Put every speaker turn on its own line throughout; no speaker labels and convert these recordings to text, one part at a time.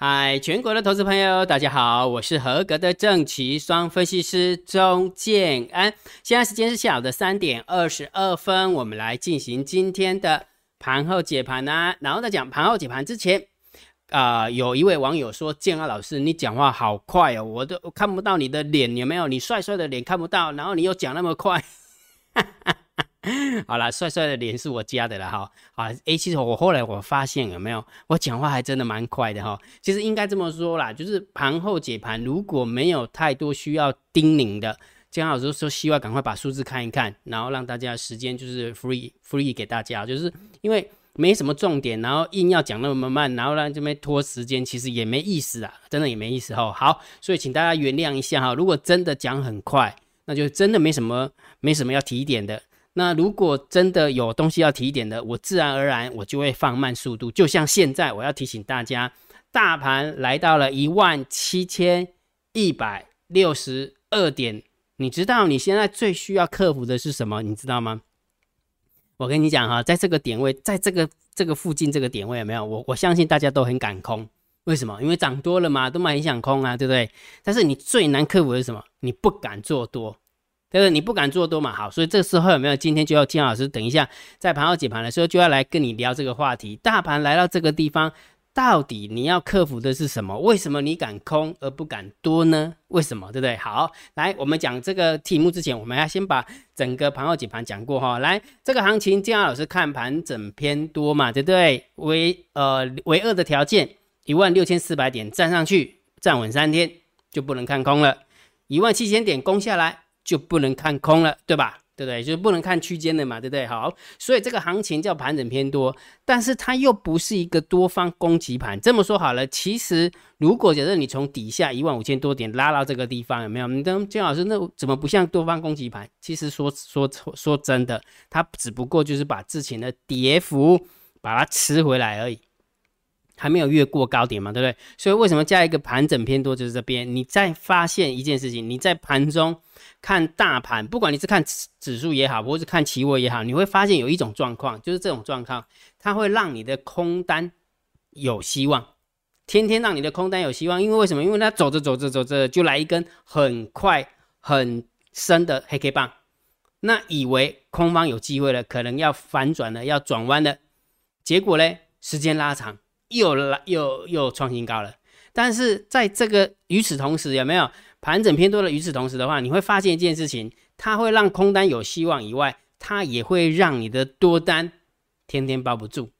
嗨，全国的投资朋友，大家好，我是合格的正奇双分析师钟建安。现在时间是下午的三点二十二分，我们来进行今天的盘后解盘啊。然后在讲盘后解盘之前，啊，有一位网友说：“建安老师，你讲话好快哦，我都看不到你的脸，有没有？你帅帅的脸看不到，然后你又讲那么快。” 好了，帅帅的脸是我加的了哈。啊，哎，其实我后来我发现有没有，我讲话还真的蛮快的哈。其实应该这么说啦，就是盘后解盘如果没有太多需要叮咛的，姜老师说希望赶快把数字看一看，然后让大家时间就是 free free 给大家，就是因为没什么重点，然后硬要讲那么慢，然后让这边拖时间，其实也没意思啊，真的也没意思哈。好，所以请大家原谅一下哈。如果真的讲很快，那就真的没什么没什么要提点的。那如果真的有东西要提点的，我自然而然我就会放慢速度。就像现在，我要提醒大家，大盘来到了一万七千一百六十二点，你知道你现在最需要克服的是什么？你知道吗？我跟你讲哈，在这个点位，在这个这个附近这个点位有没有？我我相信大家都很敢空，为什么？因为涨多了嘛，都蛮很想空啊，对不对？但是你最难克服的是什么？你不敢做多。对不对？你不敢做多嘛？好，所以这时候有没有？今天就要金老师等一下在盘后解盘的时候就要来跟你聊这个话题。大盘来到这个地方，到底你要克服的是什么？为什么你敢空而不敢多呢？为什么？对不对？好，来我们讲这个题目之前，我们要先把整个盘后解盘讲过哈。来，这个行情金老师看盘整偏多嘛？对不对？为呃为二的条件，一万六千四百点站上去站稳三天就不能看空了，一万七千点攻下来。就不能看空了，对吧？对不对？就是不能看区间的嘛，对不对？好，所以这个行情叫盘整偏多，但是它又不是一个多方攻击盘。这么说好了，其实如果假设你从底下一万五千多点拉到这个地方，有没有？你跟金老师，那怎么不像多方攻击盘？其实说说说真的，它只不过就是把之前的跌幅把它吃回来而已。还没有越过高点嘛，对不对？所以为什么加一个盘整偏多就是这边？你再发现一件事情，你在盘中看大盘，不管你是看指数也好，或是看期货也好，你会发现有一种状况，就是这种状况，它会让你的空单有希望，天天让你的空单有希望，因为为什么？因为它走着走着走着就来一根很快很深的黑 K 棒，那以为空方有机会了，可能要反转了，要转弯了，结果呢，时间拉长。又来又又创新高了，但是在这个与此同时，有没有盘整偏多的？与此同时的话，你会发现一件事情，它会让空单有希望以外，它也会让你的多单天天包不住。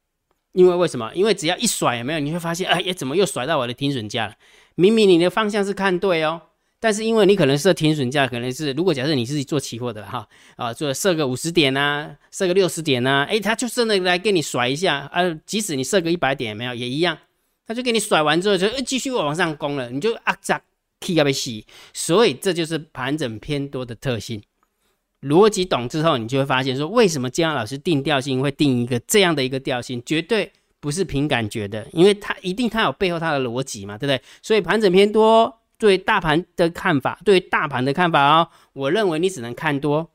因为为什么？因为只要一甩，有没有？你会发现，哎呀，怎么又甩到我的停损价了？明明你的方向是看对哦。但是因为你可能设停损价，可能是如果假设你是做期货的哈啊，做设个五十点呐，设个六十点呐，诶，他就真的来给你甩一下啊，即使你设个一百点也没有也一样，他就给你甩完之后就继续往上攻了，你就啊扎 K 要被洗，所以这就是盘整偏多的特性。逻辑懂之后，你就会发现说，为什么姜老师定调性会定一个这样的一个调性，绝对不是凭感觉的，因为他一定他有背后他的逻辑嘛，对不对？所以盘整偏多。对大盘的看法，对大盘的看法哦，我认为你只能看多，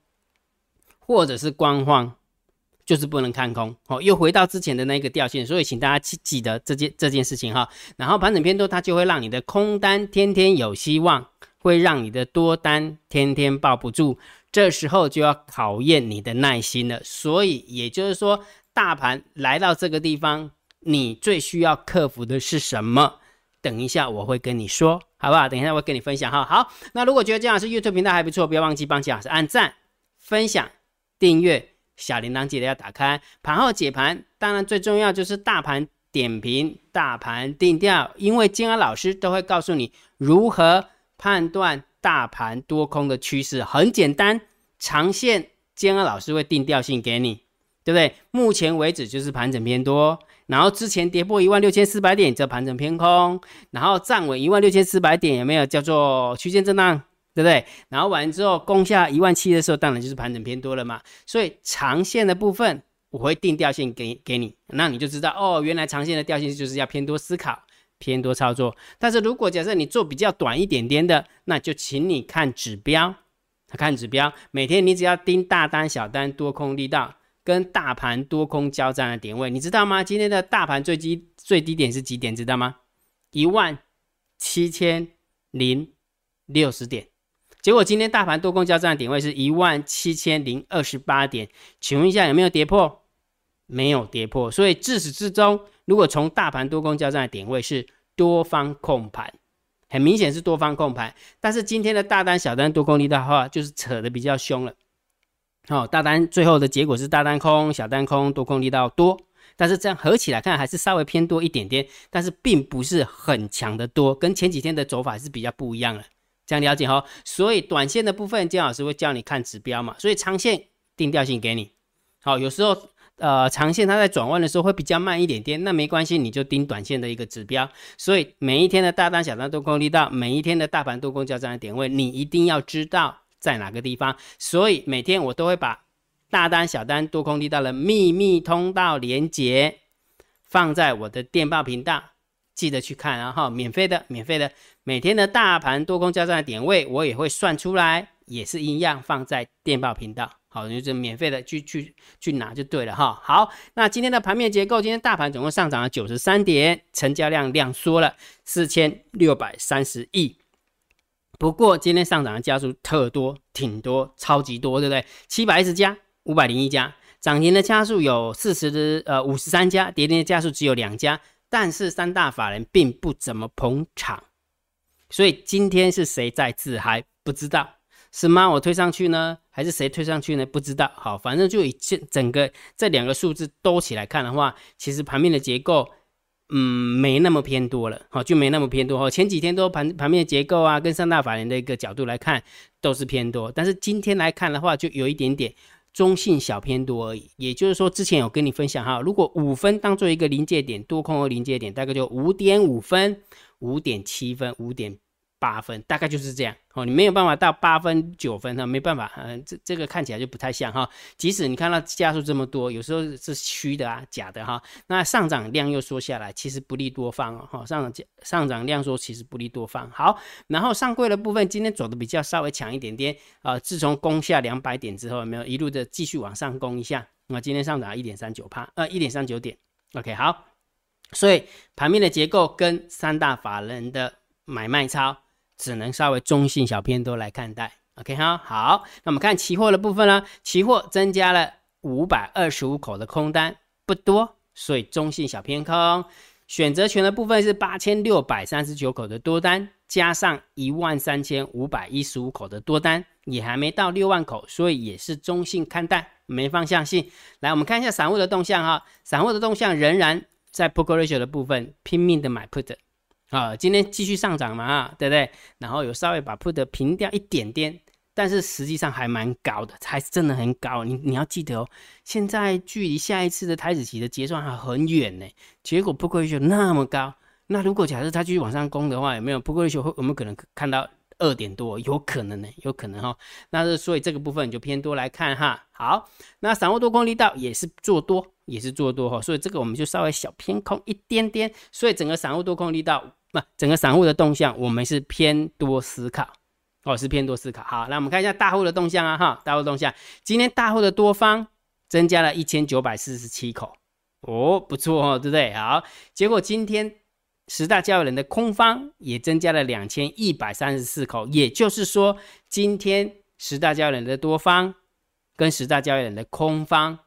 或者是观望，就是不能看空。哦，又回到之前的那个调性，所以请大家记记得这件这件事情哈。然后盘整偏多，它就会让你的空单天天有希望，会让你的多单天天抱不住。这时候就要考验你的耐心了。所以也就是说，大盘来到这个地方，你最需要克服的是什么？等一下我会跟你说。好不好？等一下我会跟你分享哈。好，那如果觉得姜老师 YouTube 频道还不错，不要忘记帮姜老师按赞、分享、订阅，小铃铛记得要打开。盘后解盘，当然最重要就是大盘点评、大盘定调，因为金安老师都会告诉你如何判断大盘多空的趋势。很简单，长线金安老师会定调性给你，对不对？目前为止就是盘整偏多。然后之前跌破一万六千四百点叫盘整偏空，然后站稳一万六千四百点有没有叫做区间震荡，对不对？然后完之后攻下一万七的时候，当然就是盘整偏多了嘛。所以长线的部分我会定调性给给你，那你就知道哦，原来长线的调性就是要偏多思考、偏多操作。但是如果假设你做比较短一点点的，那就请你看指标，看指标，每天你只要盯大单、小单、多空力道。跟大盘多空交战的点位，你知道吗？今天的大盘最低最低点是几点？知道吗？一万七千零六十点。结果今天大盘多空交战的点位是一万七千零二十八点，请问一下有没有跌破？没有跌破，所以自始至终，如果从大盘多空交战的点位是多方控盘，很明显是多方控盘。但是今天的大单小单多空力的话，就是扯的比较凶了。好，大单最后的结果是大单空，小单空，多空力道多。但是这样合起来看，还是稍微偏多一点点，但是并不是很强的多，跟前几天的走法是比较不一样的。这样了解哈，所以短线的部分，姜老师会教你看指标嘛，所以长线定调性给你。好，有时候呃长线它在转弯的时候会比较慢一点点，那没关系，你就盯短线的一个指标。所以每一天的大单、小单多空力道，每一天的大盘多空交战的点位，你一定要知道在哪个地方。所以每天我都会把大单、小单多空力道的秘密通道连接放在我的电报频道。记得去看，然后免费的，免费的，每天的大盘多空交战的点位，我也会算出来，也是一样放在电报频道。好，就是免费的去去去拿就对了哈。好，那今天的盘面结构，今天大盘总共上涨了九十三点，成交量量缩了四千六百三十亿。不过今天上涨的家数特多，挺多，超级多，对不对？七百一十家，五百零一家，涨停的家数有四十的呃五十三家，跌停的家数只有两家。但是三大法人并不怎么捧场，所以今天是谁在自嗨？不知道是吗？我推上去呢，还是谁推上去呢？不知道。好，反正就以这整个这两个数字多起来看的话，其实盘面的结构，嗯，没那么偏多了。好，就没那么偏多。哈，前几天都盘盘面结构啊，跟三大法人的一个角度来看，都是偏多。但是今天来看的话，就有一点点。中性小偏多而已，也就是说，之前有跟你分享哈，如果五分当做一个临界点，多空和临界点，大概就五点五分、五点七分、五点。八分大概就是这样哦，你没有办法到八分九分哈，没办法，嗯，这这个看起来就不太像哈。即使你看到加速这么多，有时候是虚的啊，假的哈。那上涨量又缩下来，其实不利多方哦，哈。上涨上涨量缩，其实不利多方。好，然后上柜的部分今天走的比较稍微强一点点啊，自从攻下两百点之后，有没有一路的继续往上攻一下？那今天上涨一点三九帕，呃，一点三九点。OK，好，所以盘面的结构跟三大法人的买卖超。只能稍微中性小偏多来看待，OK 哈，好，那我们看期货的部分呢，期货增加了五百二十五口的空单，不多，所以中性小偏空。选择权的部分是八千六百三十九口的多单，加上一万三千五百一十五口的多单，也还没到六万口，所以也是中性看待，没方向性。来，我们看一下散户的动向哈，散户的动向仍然在 p o k ratio 的部分拼命的买 put。啊，今天继续上涨嘛，对不对？然后有稍微把 put 平掉一点点，但是实际上还蛮高的，还是真的很高。你你要记得哦，现在距离下一次的台子期的结算还很远呢。结果 put ratio 那么高，那如果假设它继续往上攻的话，有没有 put ratio 会我们可能看到二点多？有可能呢，有可能哈。那是所以这个部分就偏多来看哈。好，那散户多空力道也是做多，也是做多哈。所以这个我们就稍微小偏空一点点。所以整个散户多空力道。不，整个散户的动向，我们是偏多思考，哦，是偏多思考。好，那我们看一下大户的动向啊，哈，大户动向，今天大户的多方增加了一千九百四十七口，哦，不错哦，对不对？好，结果今天十大交易人的空方也增加了两千一百三十四口，也就是说，今天十大交易人的多方跟十大交易人的空方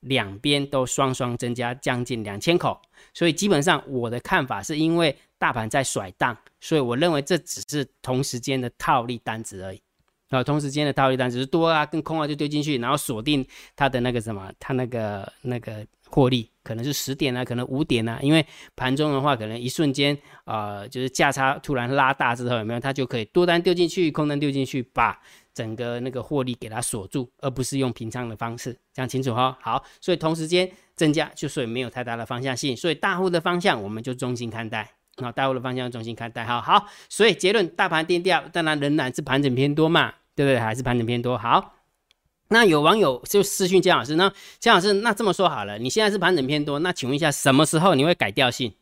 两边都双双增加将近两千口，所以基本上我的看法是因为。大盘在甩荡，所以我认为这只是同时间的套利单子而已。啊，同时间的套利单只是多啊跟空啊就丢进去，然后锁定它的那个什么，它那个那个获利可能是十点啊，可能五点啊。因为盘中的话，可能一瞬间啊，就是价差突然拉大之后，有没有它就可以多单丢进去，空单丢进去，把整个那个获利给它锁住，而不是用平仓的方式。讲清楚哈。好，所以同时间增加，就所以没有太大的方向性，所以大户的方向我们就中心看待。好，大户的方向重新看待，好好，所以结论，大盘定调，当然仍然是盘整偏多嘛，对不对？还是盘整偏多。好，那有网友就私讯姜老师，那姜老师，那这么说好了，你现在是盘整偏多，那请问一下，什么时候你会改调性？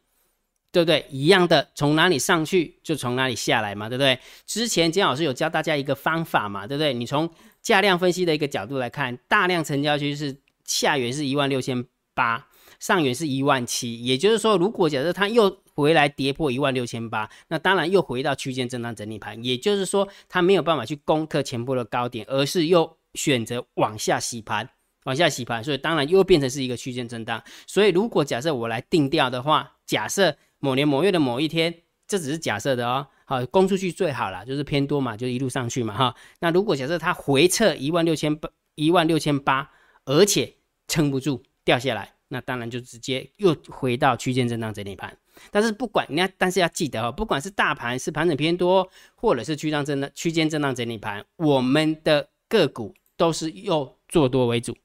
对不对？一样的，从哪里上去就从哪里下来嘛，对不对？之前姜老师有教大家一个方法嘛，对不对？你从价量分析的一个角度来看，大量成交区是下缘是一万六千八。上元是一万七，也就是说，如果假设它又回来跌破一万六千八，那当然又回到区间震荡整理盘，也就是说它没有办法去攻克前波的高点，而是又选择往下洗盘，往下洗盘，所以当然又变成是一个区间震荡。所以如果假设我来定调的话，假设某年某月的某一天，这只是假设的哦，好攻出去最好了，就是偏多嘛，就一路上去嘛哈。那如果假设它回撤一万六千八，一万六千八，而且撑不住掉下来。那当然就直接又回到区间震荡整理盘，但是不管你要，但是要记得哦，不管是大盘是盘整偏多，或者是区间震荡区间震荡整理盘，我们的个股都是要做多为主。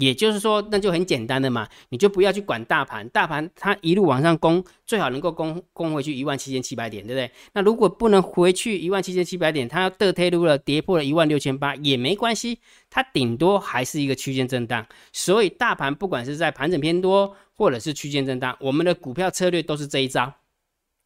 也就是说，那就很简单的嘛，你就不要去管大盘，大盘它一路往上攻，最好能够攻攻回去一万七千七百点，对不对？那如果不能回去一万七千七百点，它要得退路了，跌破了一万六千八也没关系，它顶多还是一个区间震荡。所以大盘不管是在盘整偏多，或者是区间震荡，我们的股票策略都是这一招，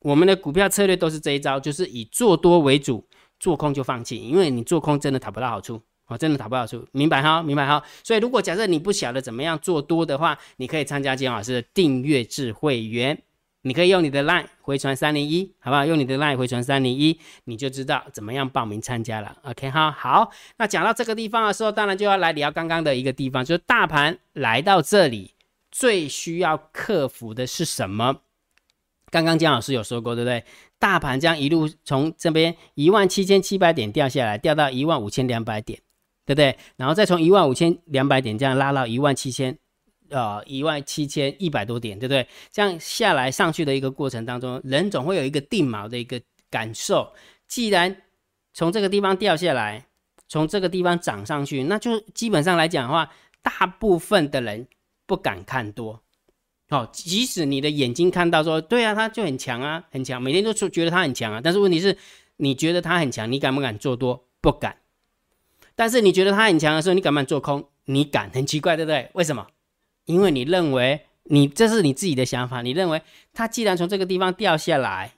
我们的股票策略都是这一招，就是以做多为主，做空就放弃，因为你做空真的讨不到好处。哦，真的打不到出，明白哈，明白哈。所以如果假设你不晓得怎么样做多的话，你可以参加金老师的订阅制会员，你可以用你的 LINE 回传三零一，好不好？用你的 LINE 回传三零一，你就知道怎么样报名参加了。OK 哈，好。那讲到这个地方的时候，当然就要来聊刚刚的一个地方，就是大盘来到这里最需要克服的是什么？刚刚姜老师有说过，对不对？大盘将一路从这边一万七千七百点掉下来，掉到一万五千两百点。对不对？然后再从一万五千两百点这样拉到一万七千，呃，一万七千一百多点，对不对？这样下来上去的一个过程当中，人总会有一个定锚的一个感受。既然从这个地方掉下来，从这个地方涨上去，那就基本上来讲的话，大部分的人不敢看多。哦，即使你的眼睛看到说，对啊，它就很强啊，很强，每天都觉得它很强啊。但是问题是，你觉得它很强，你敢不敢做多？不敢。但是你觉得它很强的时候，你敢不敢做空？你敢，很奇怪，对不对？为什么？因为你认为你这是你自己的想法，你认为它既然从这个地方掉下来，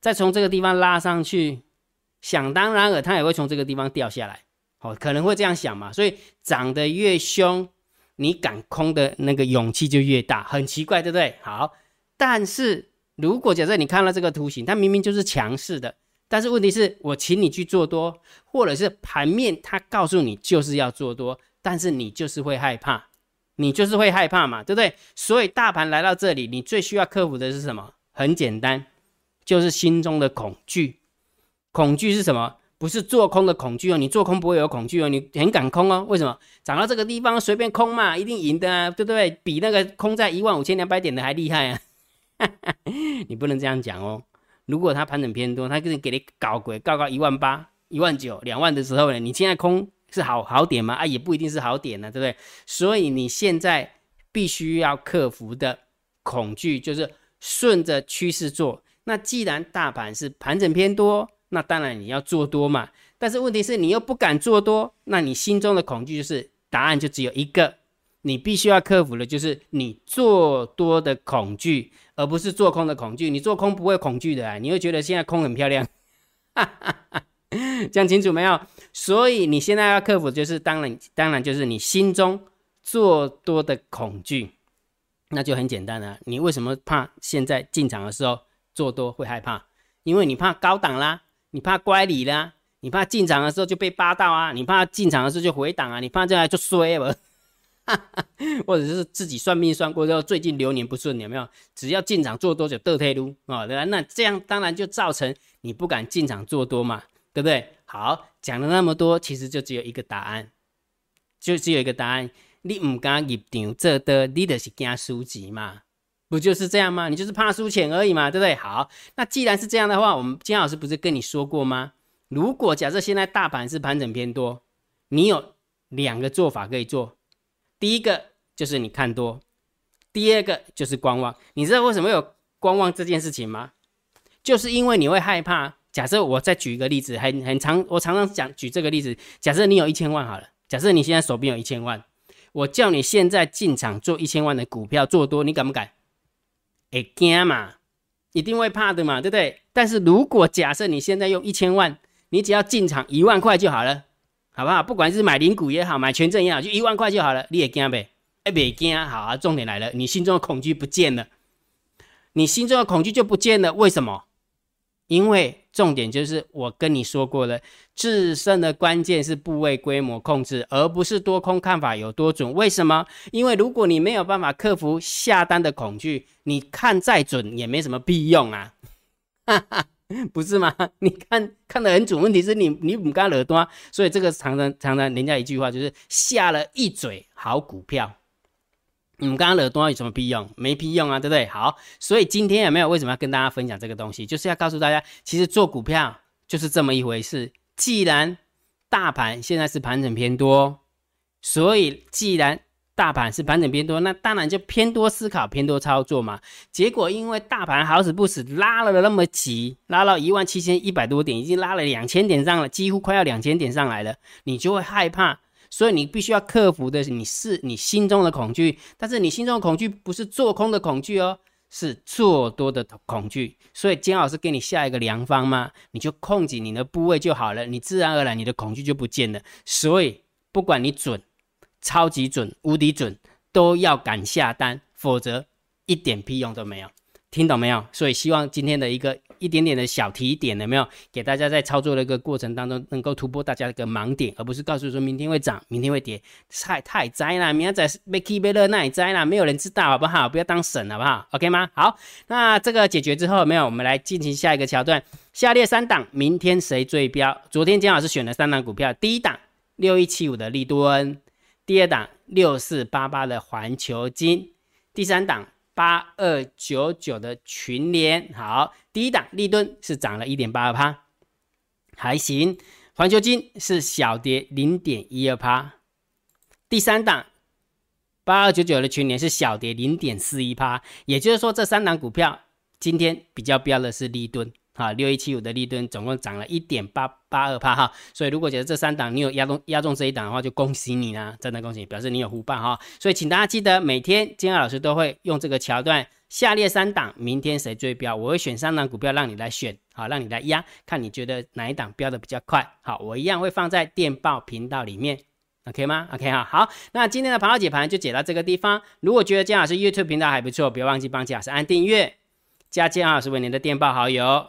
再从这个地方拉上去，想当然尔，它也会从这个地方掉下来。哦，可能会这样想嘛。所以涨得越凶，你敢空的那个勇气就越大，很奇怪，对不对？好，但是如果假设你看了这个图形，它明明就是强势的。但是问题是我请你去做多，或者是盘面它告诉你就是要做多，但是你就是会害怕，你就是会害怕嘛，对不对？所以大盘来到这里，你最需要克服的是什么？很简单，就是心中的恐惧。恐惧是什么？不是做空的恐惧哦，你做空不会有恐惧哦，你很敢空哦。为什么？涨到这个地方随便空嘛，一定赢的啊，对不对？比那个空在一万五千两百点的还厉害啊！你不能这样讲哦。如果它盘整偏多，它给你给你搞鬼，搞到一万八、一万九、两万的时候呢？你现在空是好好点吗？啊，也不一定是好点呢，对不对？所以你现在必须要克服的恐惧，就是顺着趋势做。那既然大盘是盘整偏多，那当然你要做多嘛。但是问题是你又不敢做多，那你心中的恐惧就是答案就只有一个。你必须要克服的，就是你做多的恐惧，而不是做空的恐惧。你做空不会恐惧的啊，你会觉得现在空很漂亮，讲清楚没有？所以你现在要克服，就是当然，当然就是你心中做多的恐惧，那就很简单了。你为什么怕现在进场的时候做多会害怕？因为你怕高档啦，你怕乖离啦，你怕进场的时候就被扒到啊，你怕进场的时候就回档啊，你怕这样就衰了。或者是自己算命算过之后，最近流年不顺，有没有？只要进场做多久得退路啊，对吧？那这样当然就造成你不敢进场做多嘛，对不对？好，讲了那么多，其实就只有一个答案，就只有一个答案，你唔敢入场，这的你的是惊输钱嘛？不就是这样吗？你就是怕输钱而已嘛，对不对？好，那既然是这样的话，我们金老师不是跟你说过吗？如果假设现在大盘是盘整偏多，你有两个做法可以做。第一个就是你看多，第二个就是观望。你知道为什么有观望这件事情吗？就是因为你会害怕。假设我再举一个例子，很很长，我常常讲举这个例子。假设你有一千万好了，假设你现在手边有一千万，我叫你现在进场做一千万的股票做多，你敢不敢？会惊嘛？一定会怕的嘛，对不对？但是如果假设你现在用一千万，你只要进场一万块就好了。好不好？不管是买零股也好，买权证也好，就一万块就好了。你也惊呗？哎，别惊，好啊。重点来了，你心中的恐惧不见了。你心中的恐惧就不见了。为什么？因为重点就是我跟你说过了，制胜的关键是部位规模控制，而不是多空看法有多准。为什么？因为如果你没有办法克服下单的恐惧，你看再准也没什么屁用啊，哈 哈 不是吗？你看看得很准，问题是你你不敢惹多，所以这个常常常常人家一句话就是下了一嘴好股票。你们刚刚惹多有什么屁用？没屁用啊，对不对？好，所以今天有没有为什么要跟大家分享这个东西？就是要告诉大家，其实做股票就是这么一回事。既然大盘现在是盘整偏多，所以既然大盘是盘整偏多，那当然就偏多思考、偏多操作嘛。结果因为大盘好死不死拉了那么急，拉到一万七千一百多点，已经拉了两千点上了，几乎快要两千点上来了，你就会害怕。所以你必须要克服的是，你是你心中的恐惧，但是你心中的恐惧不是做空的恐惧哦，是做多的恐惧。所以姜老师给你下一个良方嘛？你就控制你的部位就好了，你自然而然你的恐惧就不见了。所以不管你准、超级准、无敌准，都要敢下单，否则一点屁用都没有。听懂没有？所以希望今天的一个。一点点的小提点有没有给大家在操作的一个过程当中能够突破大家的一个盲点，而不是告诉说明天会涨，明天会跌，太太灾了，明天在被 K 被热那也灾了，没有人知道好不好？不要当神好不好？OK 吗？好，那这个解决之后没有，我们来进行下一个桥段。下列三档明天谁最标？昨天姜老师选了三档股票，第一档六一七五的立敦，第二档六四八八的环球金，第三档。八二九九的群联，好，第一档立敦是涨了一点八二趴，还行。环球金是小跌零点一二趴，第三档八二九九的群联是小跌零点四一趴，也就是说这三档股票今天比较标的是立敦。好，六一七五的利吨总共涨了一点八八二帕哈，所以如果觉得这三档你有压中压中这一档的话，就恭喜你啦，真的恭喜，表示你有福报哈。所以请大家记得每天金二老师都会用这个桥段，下列三档明天谁追标，我会选三档股票让你来选，好，让你来压，看你觉得哪一档标的比较快。好，我一样会放在电报频道里面，OK 吗？OK 哈，好，那今天的盘号解盘就解到这个地方。如果觉得金老师 YouTube 频道还不错，别忘记帮金老师按订阅，加金老师为您的电报好友。